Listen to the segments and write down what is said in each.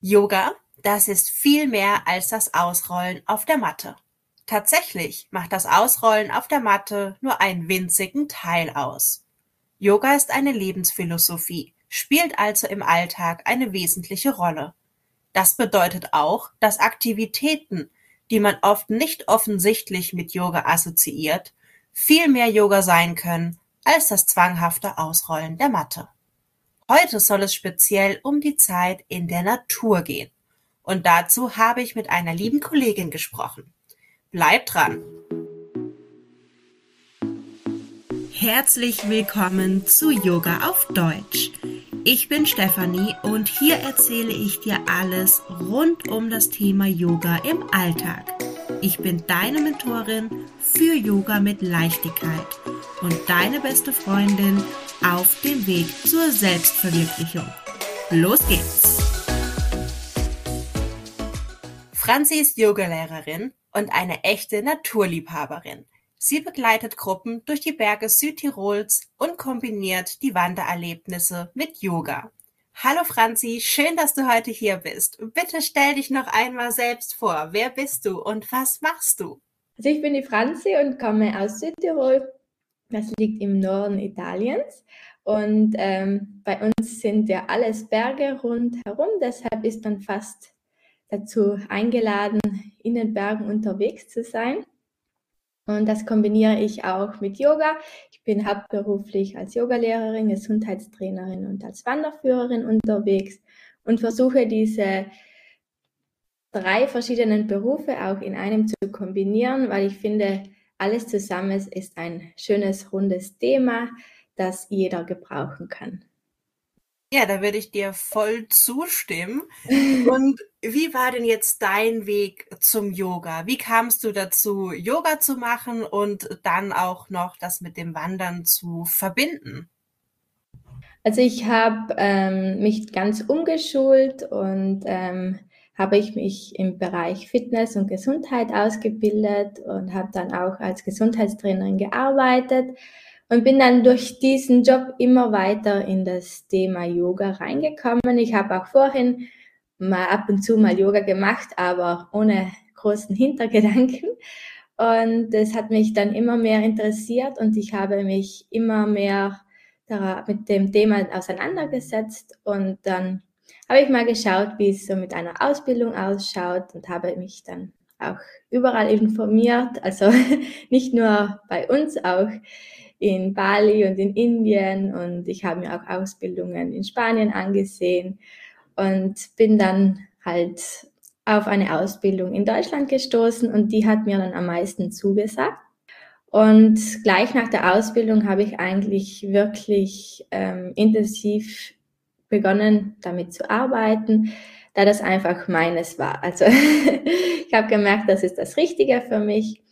Yoga, das ist viel mehr als das Ausrollen auf der Matte. Tatsächlich macht das Ausrollen auf der Matte nur einen winzigen Teil aus. Yoga ist eine Lebensphilosophie, spielt also im Alltag eine wesentliche Rolle. Das bedeutet auch, dass Aktivitäten, die man oft nicht offensichtlich mit Yoga assoziiert, viel mehr Yoga sein können als das zwanghafte Ausrollen der Matte. Heute soll es speziell um die Zeit in der Natur gehen. Und dazu habe ich mit einer lieben Kollegin gesprochen. Bleibt dran! Herzlich willkommen zu Yoga auf Deutsch. Ich bin Stefanie und hier erzähle ich dir alles rund um das Thema Yoga im Alltag. Ich bin deine Mentorin für Yoga mit Leichtigkeit und deine beste Freundin auf dem Weg zur Selbstverwirklichung. Los geht's! Franzi ist Yogalehrerin und eine echte Naturliebhaberin. Sie begleitet Gruppen durch die Berge Südtirols und kombiniert die Wandererlebnisse mit Yoga. Hallo Franzi, schön, dass du heute hier bist. Bitte stell dich noch einmal selbst vor. Wer bist du und was machst du? Also ich bin die Franzi und komme aus Südtirol das liegt im Norden Italiens. Und ähm, bei uns sind ja alles Berge rundherum. Deshalb ist man fast dazu eingeladen, in den Bergen unterwegs zu sein. Und das kombiniere ich auch mit Yoga. Ich bin hauptberuflich als Yogalehrerin, Gesundheitstrainerin und als Wanderführerin unterwegs und versuche diese drei verschiedenen Berufe auch in einem zu kombinieren, weil ich finde, alles zusammen ist ein schönes, rundes Thema, das jeder gebrauchen kann. Ja, da würde ich dir voll zustimmen. Und wie war denn jetzt dein Weg zum Yoga? Wie kamst du dazu, Yoga zu machen und dann auch noch das mit dem Wandern zu verbinden? Also ich habe ähm, mich ganz umgeschult und ähm, habe ich mich im Bereich Fitness und Gesundheit ausgebildet und habe dann auch als Gesundheitstrainerin gearbeitet und bin dann durch diesen Job immer weiter in das Thema Yoga reingekommen. Ich habe auch vorhin mal ab und zu mal Yoga gemacht, aber ohne großen Hintergedanken. Und das hat mich dann immer mehr interessiert und ich habe mich immer mehr mit dem Thema auseinandergesetzt und dann habe ich mal geschaut, wie es so mit einer Ausbildung ausschaut und habe mich dann auch überall informiert, also nicht nur bei uns, auch in Bali und in Indien und ich habe mir auch Ausbildungen in Spanien angesehen und bin dann halt auf eine Ausbildung in Deutschland gestoßen und die hat mir dann am meisten zugesagt. Und gleich nach der Ausbildung habe ich eigentlich wirklich ähm, intensiv begonnen, damit zu arbeiten, da das einfach meines war. Also ich habe gemerkt, das ist das Richtige für mich.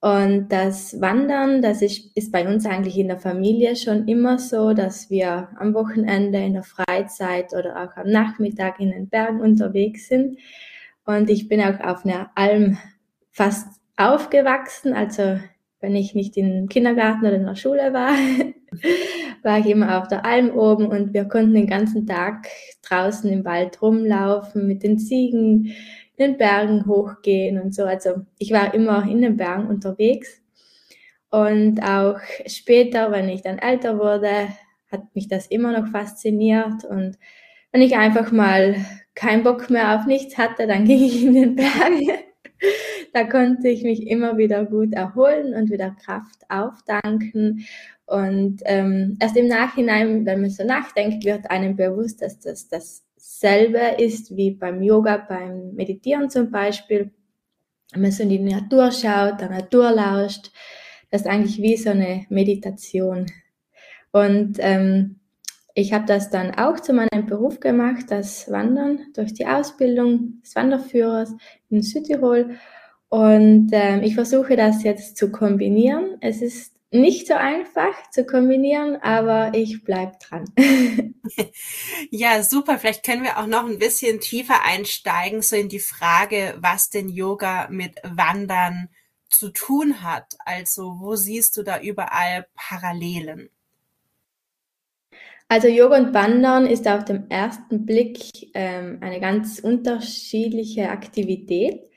Und das Wandern, das ist, ist bei uns eigentlich in der Familie schon immer so, dass wir am Wochenende in der Freizeit oder auch am Nachmittag in den Bergen unterwegs sind. Und ich bin auch auf einer Alm fast aufgewachsen. Also wenn ich nicht im Kindergarten oder in der Schule war, war ich immer auf der Alm oben und wir konnten den ganzen Tag draußen im Wald rumlaufen, mit den Ziegen in den Bergen hochgehen und so. Also ich war immer in den Bergen unterwegs. Und auch später, wenn ich dann älter wurde, hat mich das immer noch fasziniert. Und wenn ich einfach mal keinen Bock mehr auf nichts hatte, dann ging ich in den Bergen. da konnte ich mich immer wieder gut erholen und wieder Kraft aufdanken. Und ähm, erst im Nachhinein, wenn man so nachdenkt, wird einem bewusst, dass das dasselbe ist wie beim Yoga, beim Meditieren zum Beispiel. Wenn man so in die Natur schaut, der Natur lauscht, das ist eigentlich wie so eine Meditation. Und ähm, ich habe das dann auch zu meinem Beruf gemacht, das Wandern durch die Ausbildung des Wanderführers in Südtirol. Und ähm, ich versuche das jetzt zu kombinieren. Es ist nicht so einfach zu kombinieren, aber ich bleib dran. ja, super. Vielleicht können wir auch noch ein bisschen tiefer einsteigen, so in die Frage, was denn Yoga mit Wandern zu tun hat. Also, wo siehst du da überall Parallelen? Also Yoga und Wandern ist auf den ersten Blick ähm, eine ganz unterschiedliche Aktivität.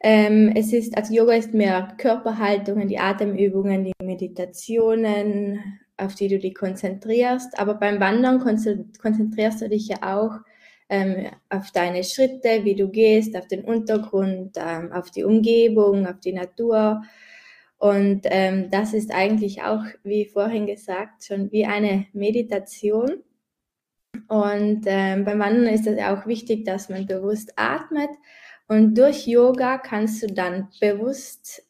Ähm, es ist, also Yoga ist mehr Körperhaltungen, die Atemübungen, die Meditationen, auf die du dich konzentrierst. Aber beim Wandern konzentrierst du dich ja auch ähm, auf deine Schritte, wie du gehst, auf den Untergrund, ähm, auf die Umgebung, auf die Natur. Und ähm, das ist eigentlich auch, wie vorhin gesagt, schon wie eine Meditation. Und ähm, beim Wandern ist es auch wichtig, dass man bewusst atmet. Und durch Yoga kannst du dann bewusst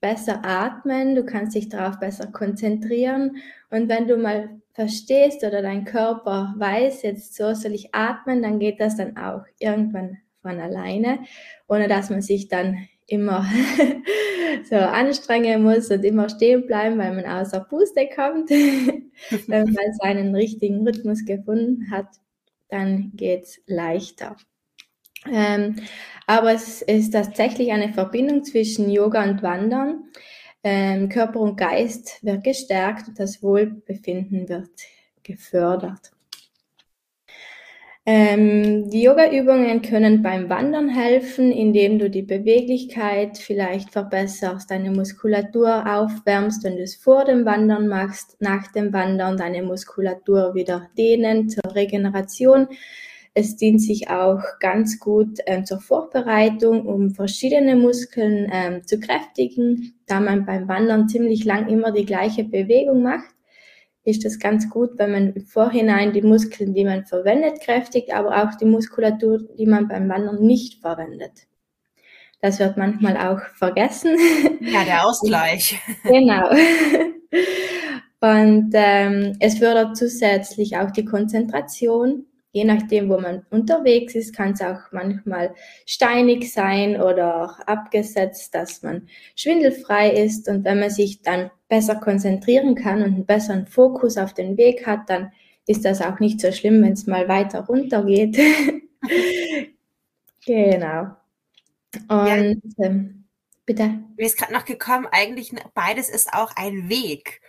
besser atmen, du kannst dich darauf besser konzentrieren. Und wenn du mal verstehst oder dein Körper weiß, jetzt so soll ich atmen, dann geht das dann auch irgendwann von alleine, ohne dass man sich dann immer so anstrengen muss und immer stehen bleiben, weil man außer Puste kommt. Wenn man seinen richtigen Rhythmus gefunden hat, dann geht's leichter. Ähm, aber es ist tatsächlich eine Verbindung zwischen Yoga und Wandern. Ähm, Körper und Geist wird gestärkt und das Wohlbefinden wird gefördert. Ähm, die Yoga-Übungen können beim Wandern helfen, indem du die Beweglichkeit vielleicht verbesserst, deine Muskulatur aufwärmst, wenn du es vor dem Wandern machst, nach dem Wandern deine Muskulatur wieder dehnen zur Regeneration. Es dient sich auch ganz gut ähm, zur Vorbereitung, um verschiedene Muskeln ähm, zu kräftigen, da man beim Wandern ziemlich lang immer die gleiche Bewegung macht ist das ganz gut, wenn man im Vorhinein die Muskeln, die man verwendet, kräftigt, aber auch die Muskulatur, die man beim Wandern nicht verwendet. Das wird manchmal auch vergessen. Ja, der Ausgleich. genau. Und ähm, es fördert zusätzlich auch die Konzentration je nachdem, wo man unterwegs ist, kann es auch manchmal steinig sein oder abgesetzt, dass man schwindelfrei ist. Und wenn man sich dann besser konzentrieren kann und einen besseren Fokus auf den Weg hat, dann ist das auch nicht so schlimm, wenn es mal weiter runter geht. genau. Und ja. ähm, bitte. Mir ist gerade noch gekommen, eigentlich beides ist auch ein Weg.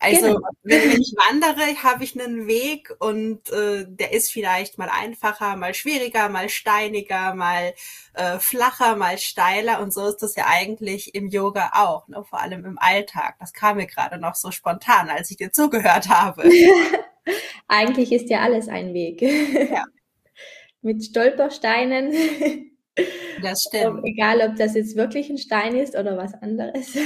Also genau. wenn, ich wandere, habe ich einen Weg und äh, der ist vielleicht mal einfacher, mal schwieriger, mal steiniger, mal äh, flacher, mal steiler und so ist das ja eigentlich im Yoga auch, ne? vor allem im Alltag. Das kam mir gerade noch so spontan, als ich dir zugehört habe. eigentlich ist ja alles ein Weg. Ja. Mit Stolpersteinen. Das stimmt. Egal, ob das jetzt wirklich ein Stein ist oder was anderes.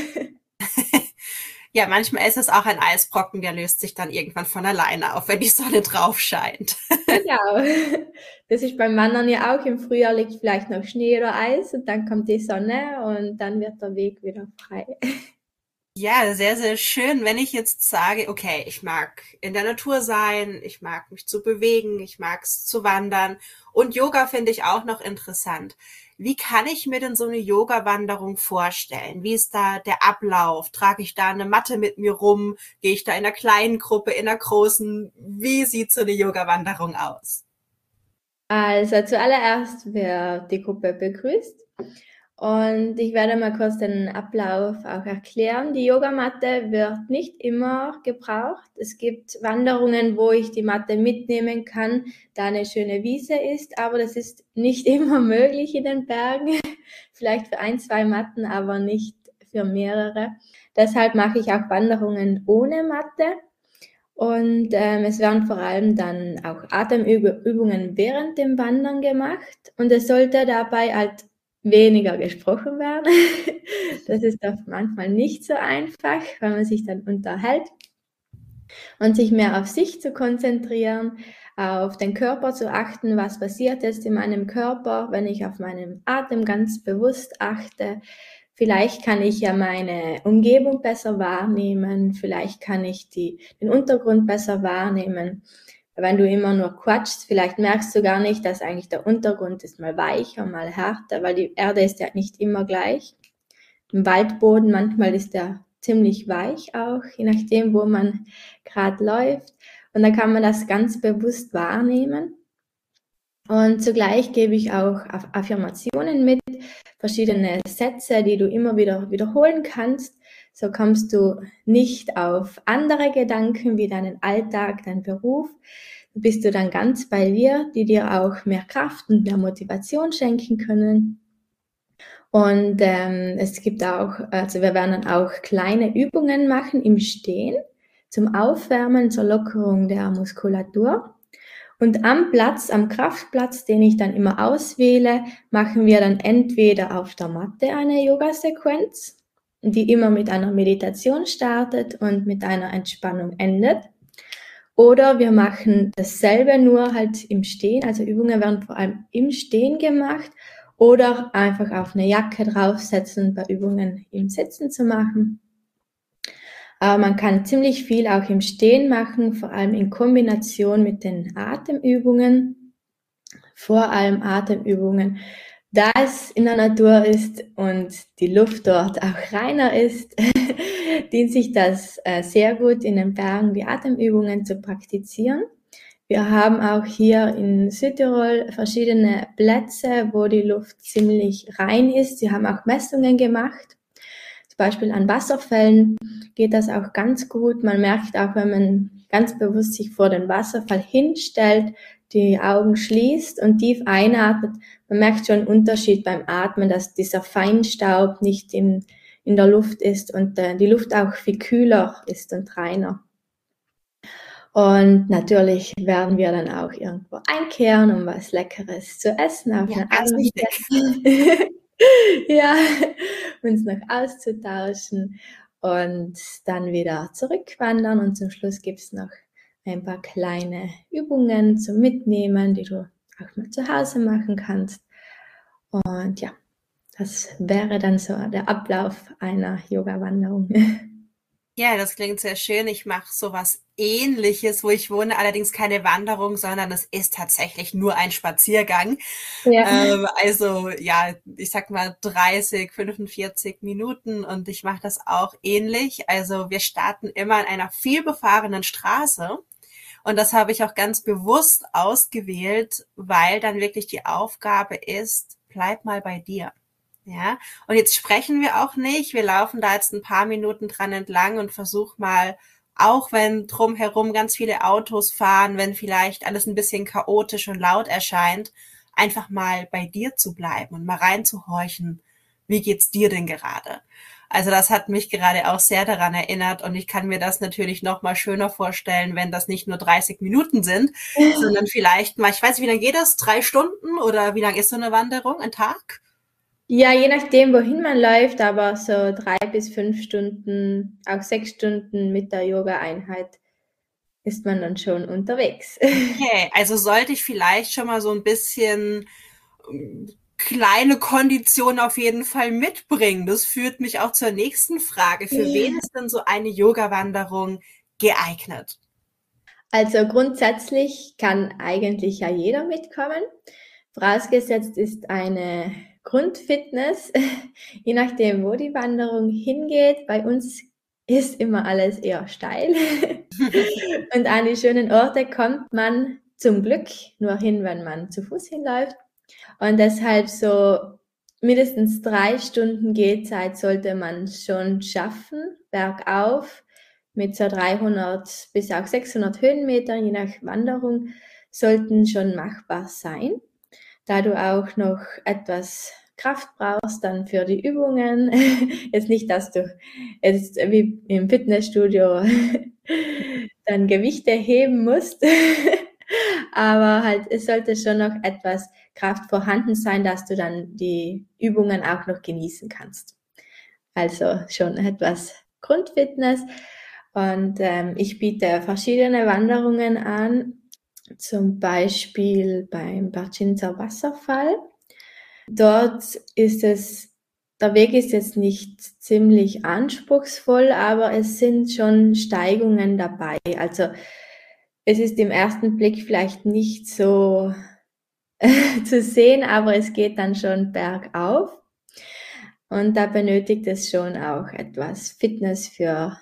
Ja, manchmal ist es auch ein Eisbrocken, der löst sich dann irgendwann von alleine auf, wenn die Sonne drauf scheint. Genau. Das ist beim Wandern ja auch. Im Frühjahr liegt vielleicht noch Schnee oder Eis und dann kommt die Sonne und dann wird der Weg wieder frei. Ja, sehr, sehr schön. Wenn ich jetzt sage, okay, ich mag in der Natur sein, ich mag mich zu bewegen, ich mag es zu wandern und Yoga finde ich auch noch interessant. Wie kann ich mir denn so eine Yoga-Wanderung vorstellen? Wie ist da der Ablauf? Trage ich da eine Matte mit mir rum? Gehe ich da in einer kleinen Gruppe, in einer großen? Wie sieht so eine Yoga-Wanderung aus? Also zuallererst wird die Gruppe begrüßt und ich werde mal kurz den Ablauf auch erklären. Die Yogamatte wird nicht immer gebraucht. Es gibt Wanderungen, wo ich die Matte mitnehmen kann, da eine schöne Wiese ist, aber das ist nicht immer möglich in den Bergen. Vielleicht für ein, zwei Matten, aber nicht für mehrere. Deshalb mache ich auch Wanderungen ohne Matte. Und ähm, es werden vor allem dann auch Atemübungen während dem Wandern gemacht. Und es sollte dabei halt weniger gesprochen werden. Das ist auch manchmal nicht so einfach, weil man sich dann unterhält und sich mehr auf sich zu konzentrieren, auf den Körper zu achten, was passiert jetzt in meinem Körper, wenn ich auf meinen Atem ganz bewusst achte. Vielleicht kann ich ja meine Umgebung besser wahrnehmen, vielleicht kann ich die, den Untergrund besser wahrnehmen wenn du immer nur quatschst, vielleicht merkst du gar nicht, dass eigentlich der Untergrund ist mal weicher, mal härter, weil die Erde ist ja nicht immer gleich. Im Waldboden manchmal ist der ziemlich weich auch, je nachdem, wo man gerade läuft. Und da kann man das ganz bewusst wahrnehmen. Und zugleich gebe ich auch Affirmationen mit, verschiedene Sätze, die du immer wieder wiederholen kannst, So kommst du nicht auf andere Gedanken wie deinen Alltag, deinen Beruf. Bist du dann ganz bei dir, die dir auch mehr Kraft und mehr Motivation schenken können. Und ähm, es gibt auch, also wir werden dann auch kleine Übungen machen im Stehen zum Aufwärmen, zur Lockerung der Muskulatur. Und am Platz, am Kraftplatz, den ich dann immer auswähle, machen wir dann entweder auf der Matte eine Yoga-Sequenz, die immer mit einer Meditation startet und mit einer Entspannung endet. Oder wir machen dasselbe nur halt im Stehen, also Übungen werden vor allem im Stehen gemacht oder einfach auf eine Jacke draufsetzen, bei Übungen im Sitzen zu machen. Aber man kann ziemlich viel auch im Stehen machen, vor allem in Kombination mit den Atemübungen. Vor allem Atemübungen, da es in der Natur ist und die Luft dort auch reiner ist, dient sich das äh, sehr gut in den Bergen, die Atemübungen zu praktizieren. Wir haben auch hier in Südtirol verschiedene Plätze, wo die Luft ziemlich rein ist. Sie haben auch Messungen gemacht zum Beispiel an Wasserfällen geht das auch ganz gut. Man merkt auch, wenn man ganz bewusst sich vor den Wasserfall hinstellt, die Augen schließt und tief einatmet, man merkt schon einen Unterschied beim Atmen, dass dieser Feinstaub nicht in, in der Luft ist und äh, die Luft auch viel kühler ist und reiner. Und natürlich werden wir dann auch irgendwo einkehren, um was Leckeres zu essen auf ja, eine ja, uns noch auszutauschen und dann wieder zurückwandern. Und zum Schluss gibt es noch ein paar kleine Übungen zum Mitnehmen, die du auch mal zu Hause machen kannst. Und ja, das wäre dann so der Ablauf einer Yoga-Wanderung. Ja, das klingt sehr schön. Ich mache sowas ähnliches, wo ich wohne, allerdings keine Wanderung, sondern es ist tatsächlich nur ein Spaziergang. Ja. Ähm, also ja, ich sag mal 30, 45 Minuten und ich mache das auch ähnlich. Also wir starten immer an einer vielbefahrenen Straße. Und das habe ich auch ganz bewusst ausgewählt, weil dann wirklich die Aufgabe ist, bleib mal bei dir. Ja, und jetzt sprechen wir auch nicht. Wir laufen da jetzt ein paar Minuten dran entlang und versuch mal, auch wenn drumherum ganz viele Autos fahren, wenn vielleicht alles ein bisschen chaotisch und laut erscheint, einfach mal bei dir zu bleiben und mal reinzuhorchen. Wie geht's dir denn gerade? Also das hat mich gerade auch sehr daran erinnert und ich kann mir das natürlich noch mal schöner vorstellen, wenn das nicht nur 30 Minuten sind, sondern vielleicht mal, ich weiß nicht, wie lange geht das? Drei Stunden oder wie lange ist so eine Wanderung? Ein Tag? Ja, je nachdem, wohin man läuft, aber so drei bis fünf Stunden, auch sechs Stunden mit der Yoga-Einheit ist man dann schon unterwegs. Okay, also sollte ich vielleicht schon mal so ein bisschen ähm, kleine Kondition auf jeden Fall mitbringen. Das führt mich auch zur nächsten Frage. Für ja. wen ist denn so eine Yoga-Wanderung geeignet? Also grundsätzlich kann eigentlich ja jeder mitkommen. Vorausgesetzt ist eine Grundfitness, je nachdem, wo die Wanderung hingeht. Bei uns ist immer alles eher steil. und an die schönen Orte kommt man zum Glück nur hin, wenn man zu Fuß hinläuft. Und deshalb so mindestens drei Stunden Gehzeit sollte man schon schaffen, bergauf mit so 300 bis auch 600 Höhenmetern, je nach Wanderung, sollten schon machbar sein da du auch noch etwas Kraft brauchst dann für die Übungen. Jetzt nicht, dass du jetzt wie im Fitnessstudio dann Gewichte heben musst, aber halt es sollte schon noch etwas Kraft vorhanden sein, dass du dann die Übungen auch noch genießen kannst. Also schon etwas Grundfitness und ähm, ich biete verschiedene Wanderungen an, zum Beispiel beim Barcinzer Wasserfall. Dort ist es, der Weg ist jetzt nicht ziemlich anspruchsvoll, aber es sind schon Steigungen dabei. Also es ist im ersten Blick vielleicht nicht so zu sehen, aber es geht dann schon bergauf. Und da benötigt es schon auch etwas Fitness für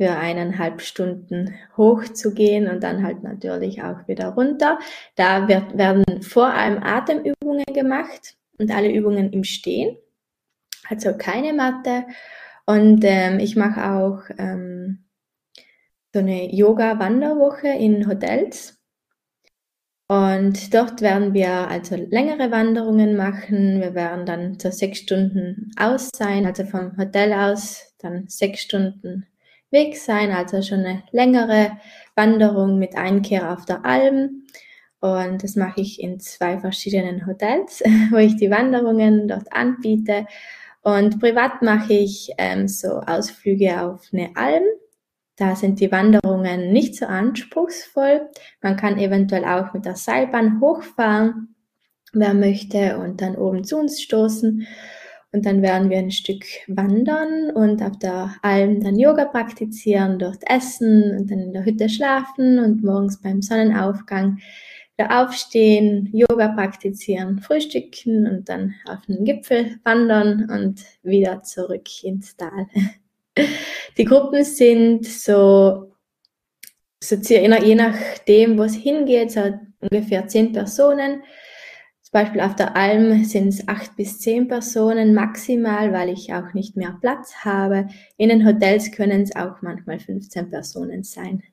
für eineinhalb Stunden hochzugehen und dann halt natürlich auch wieder runter. Da wird, werden vor allem Atemübungen gemacht und alle Übungen im Stehen, also keine Matte. Und ähm, ich mache auch ähm, so eine Yoga-Wanderwoche in Hotels. Und dort werden wir also längere Wanderungen machen. Wir werden dann so sechs Stunden aus sein, also vom Hotel aus dann sechs Stunden Weg sein, also schon eine längere Wanderung mit Einkehr auf der Alm. Und das mache ich in zwei verschiedenen Hotels, wo ich die Wanderungen dort anbiete. Und privat mache ich ähm, so Ausflüge auf eine Alm. Da sind die Wanderungen nicht so anspruchsvoll. Man kann eventuell auch mit der Seilbahn hochfahren, wer möchte, und dann oben zu uns stoßen. Und dann werden wir ein Stück wandern und auf der Alm dann Yoga praktizieren, dort essen und dann in der Hütte schlafen und morgens beim Sonnenaufgang wieder aufstehen, Yoga praktizieren, frühstücken und dann auf den Gipfel wandern und wieder zurück ins Tal. Die Gruppen sind so, so je nachdem, wo es hingeht, so ungefähr zehn Personen. Zum Beispiel auf der Alm sind es acht bis zehn Personen maximal, weil ich auch nicht mehr Platz habe. In den Hotels können es auch manchmal 15 Personen sein.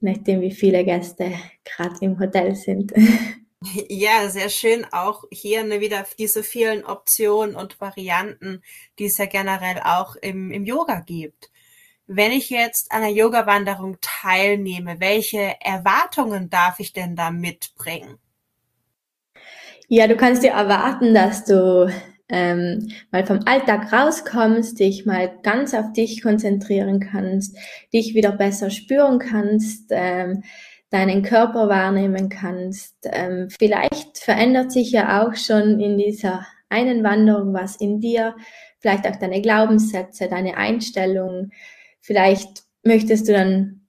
Nachdem wie viele Gäste gerade im Hotel sind. Ja, sehr schön auch hier ne, wieder diese vielen Optionen und Varianten, die es ja generell auch im, im Yoga gibt. Wenn ich jetzt an einer Yoga-Wanderung teilnehme, welche Erwartungen darf ich denn da mitbringen? Ja, du kannst dir erwarten, dass du ähm, mal vom Alltag rauskommst, dich mal ganz auf dich konzentrieren kannst, dich wieder besser spüren kannst, ähm, deinen Körper wahrnehmen kannst. Ähm, vielleicht verändert sich ja auch schon in dieser einen Wanderung was in dir, vielleicht auch deine Glaubenssätze, deine Einstellung. Vielleicht möchtest du dann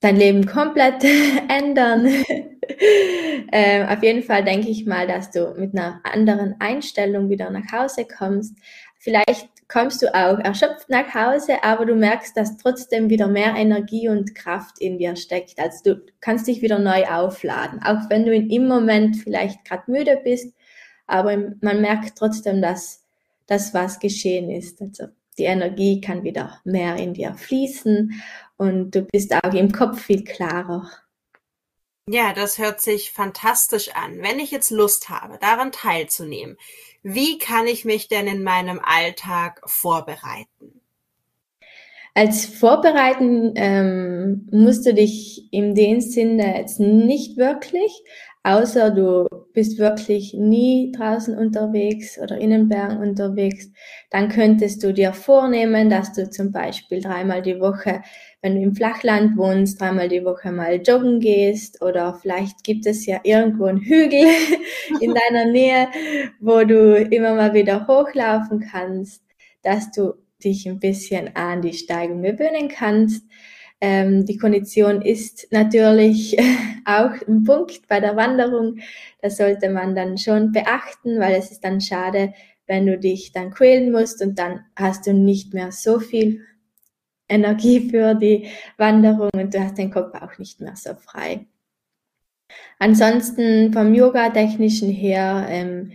dein Leben komplett ändern. ähm, auf jeden Fall denke ich mal, dass du mit einer anderen Einstellung wieder nach Hause kommst. Vielleicht kommst du auch erschöpft nach Hause, aber du merkst, dass trotzdem wieder mehr Energie und Kraft in dir steckt. Also du kannst dich wieder neu aufladen, auch wenn du im Moment vielleicht gerade müde bist, aber man merkt trotzdem, dass das was geschehen ist. Also die Energie kann wieder mehr in dir fließen und du bist auch im Kopf viel klarer. Ja, das hört sich fantastisch an. Wenn ich jetzt Lust habe, daran teilzunehmen, wie kann ich mich denn in meinem Alltag vorbereiten? Als Vorbereiten ähm, musst du dich in dem Sinne jetzt nicht wirklich, außer du bist wirklich nie draußen unterwegs oder in den Bergen unterwegs, dann könntest du dir vornehmen, dass du zum Beispiel dreimal die Woche wenn du im Flachland wohnst, dreimal die Woche mal joggen gehst oder vielleicht gibt es ja irgendwo einen Hügel in deiner Nähe, wo du immer mal wieder hochlaufen kannst, dass du dich ein bisschen an die Steigung gewöhnen kannst. Ähm, die Kondition ist natürlich auch ein Punkt bei der Wanderung. Das sollte man dann schon beachten, weil es ist dann schade, wenn du dich dann quälen musst und dann hast du nicht mehr so viel Energie für die Wanderung und du hast den Kopf auch nicht mehr so frei. Ansonsten vom Yoga-Technischen her ähm,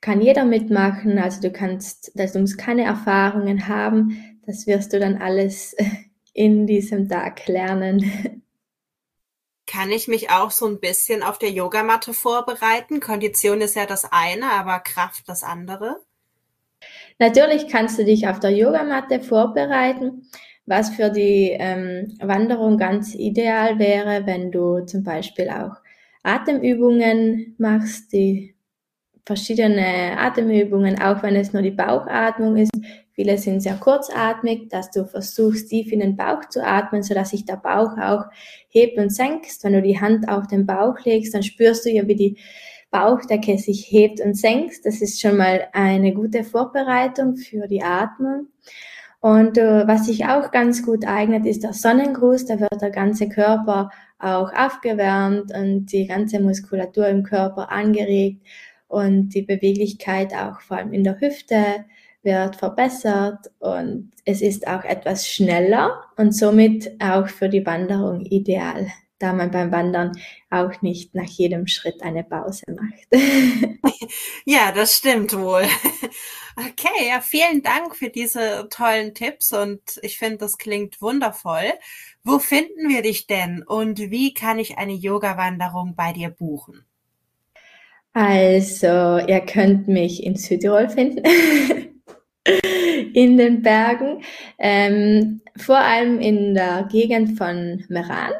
kann jeder mitmachen. Also du kannst, dass du musst keine Erfahrungen haben. Das wirst du dann alles in diesem Tag lernen. Kann ich mich auch so ein bisschen auf der Yogamatte vorbereiten? Kondition ist ja das eine, aber Kraft das andere. Natürlich kannst du dich auf der Yogamatte vorbereiten. Was für die ähm, Wanderung ganz ideal wäre, wenn du zum Beispiel auch Atemübungen machst, die verschiedene Atemübungen, auch wenn es nur die Bauchatmung ist. Viele sind sehr kurzatmig, dass du versuchst, tief in den Bauch zu atmen, so dass sich der Bauch auch hebt und senkt. Wenn du die Hand auf den Bauch legst, dann spürst du ja, wie die Bauchdecke sich hebt und senkt. Das ist schon mal eine gute Vorbereitung für die Atmung. Und äh, was sich auch ganz gut eignet, ist der Sonnengruß. Da wird der ganze Körper auch aufgewärmt und die ganze Muskulatur im Körper angeregt und die Beweglichkeit auch vor allem in der Hüfte wird verbessert und es ist auch etwas schneller und somit auch für die Wanderung ideal, da man beim Wandern auch nicht nach jedem Schritt eine Pause macht. ja, das stimmt wohl. Okay, ja, vielen Dank für diese tollen Tipps und ich finde, das klingt wundervoll. Wo finden wir dich denn und wie kann ich eine Yoga-Wanderung bei dir buchen? Also, ihr könnt mich in Südtirol finden, in den Bergen, ähm, vor allem in der Gegend von Meran.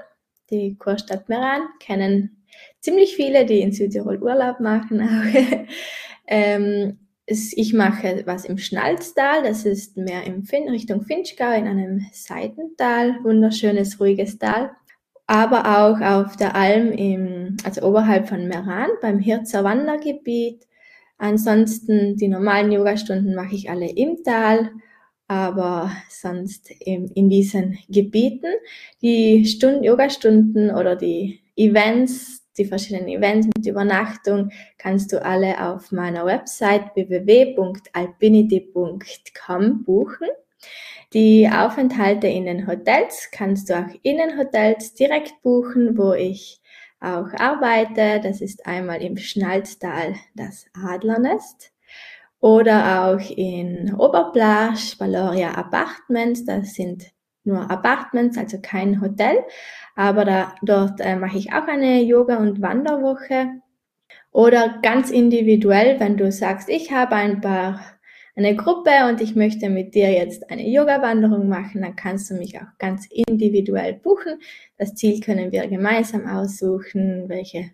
Die Kurstadt Meran kennen ziemlich viele, die in Südtirol Urlaub machen. ähm, ich mache was im Schnalztal, das ist mehr in fin Richtung Finchgau in einem Seitental, wunderschönes, ruhiges Tal. Aber auch auf der Alm, im, also oberhalb von Meran, beim Hirzer Wandergebiet. Ansonsten die normalen Yogastunden mache ich alle im Tal, aber sonst in, in diesen Gebieten. Die Stunden, Yogastunden oder die Events die verschiedenen Events mit Übernachtung kannst du alle auf meiner Website www.alpinity.com buchen. Die Aufenthalte in den Hotels kannst du auch in den Hotels direkt buchen, wo ich auch arbeite. Das ist einmal im Schnalztal das Adlernest oder auch in Oberplage, Valoria Apartments. Das sind nur Apartments, also kein Hotel. Aber da, dort äh, mache ich auch eine Yoga- und Wanderwoche. Oder ganz individuell, wenn du sagst, ich habe ein paar, eine Gruppe und ich möchte mit dir jetzt eine Yoga-Wanderung machen, dann kannst du mich auch ganz individuell buchen. Das Ziel können wir gemeinsam aussuchen, welche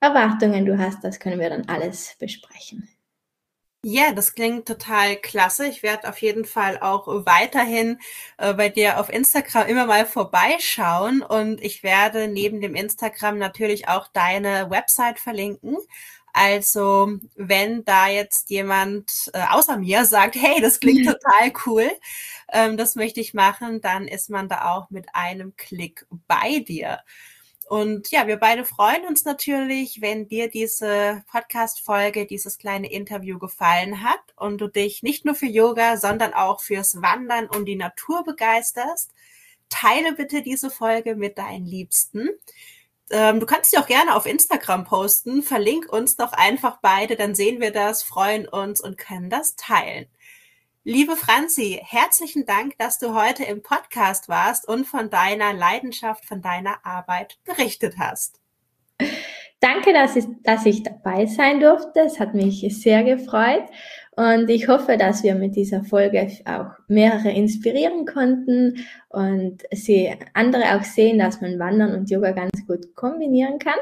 Erwartungen du hast, das können wir dann alles besprechen. Ja, das klingt total klasse. Ich werde auf jeden Fall auch weiterhin äh, bei dir auf Instagram immer mal vorbeischauen und ich werde neben dem Instagram natürlich auch deine Website verlinken. Also wenn da jetzt jemand äh, außer mir sagt, hey, das klingt total cool, ähm, das möchte ich machen, dann ist man da auch mit einem Klick bei dir. Und ja, wir beide freuen uns natürlich, wenn dir diese Podcast-Folge, dieses kleine Interview gefallen hat und du dich nicht nur für Yoga, sondern auch fürs Wandern und die Natur begeisterst. Teile bitte diese Folge mit deinen Liebsten. Ähm, du kannst sie auch gerne auf Instagram posten. Verlink uns doch einfach beide, dann sehen wir das, freuen uns und können das teilen. Liebe Franzi, herzlichen Dank, dass du heute im Podcast warst und von deiner Leidenschaft, von deiner Arbeit berichtet hast. Danke, dass ich, dass ich dabei sein durfte. Es hat mich sehr gefreut und ich hoffe, dass wir mit dieser Folge auch mehrere inspirieren konnten und sie andere auch sehen, dass man Wandern und Yoga ganz gut kombinieren kann.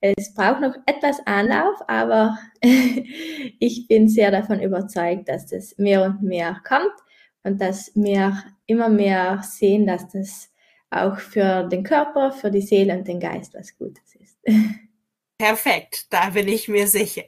Es braucht noch etwas Anlauf, aber ich bin sehr davon überzeugt, dass das mehr und mehr kommt und dass wir immer mehr sehen, dass das auch für den Körper, für die Seele und den Geist was Gutes ist. Perfekt, da bin ich mir sicher.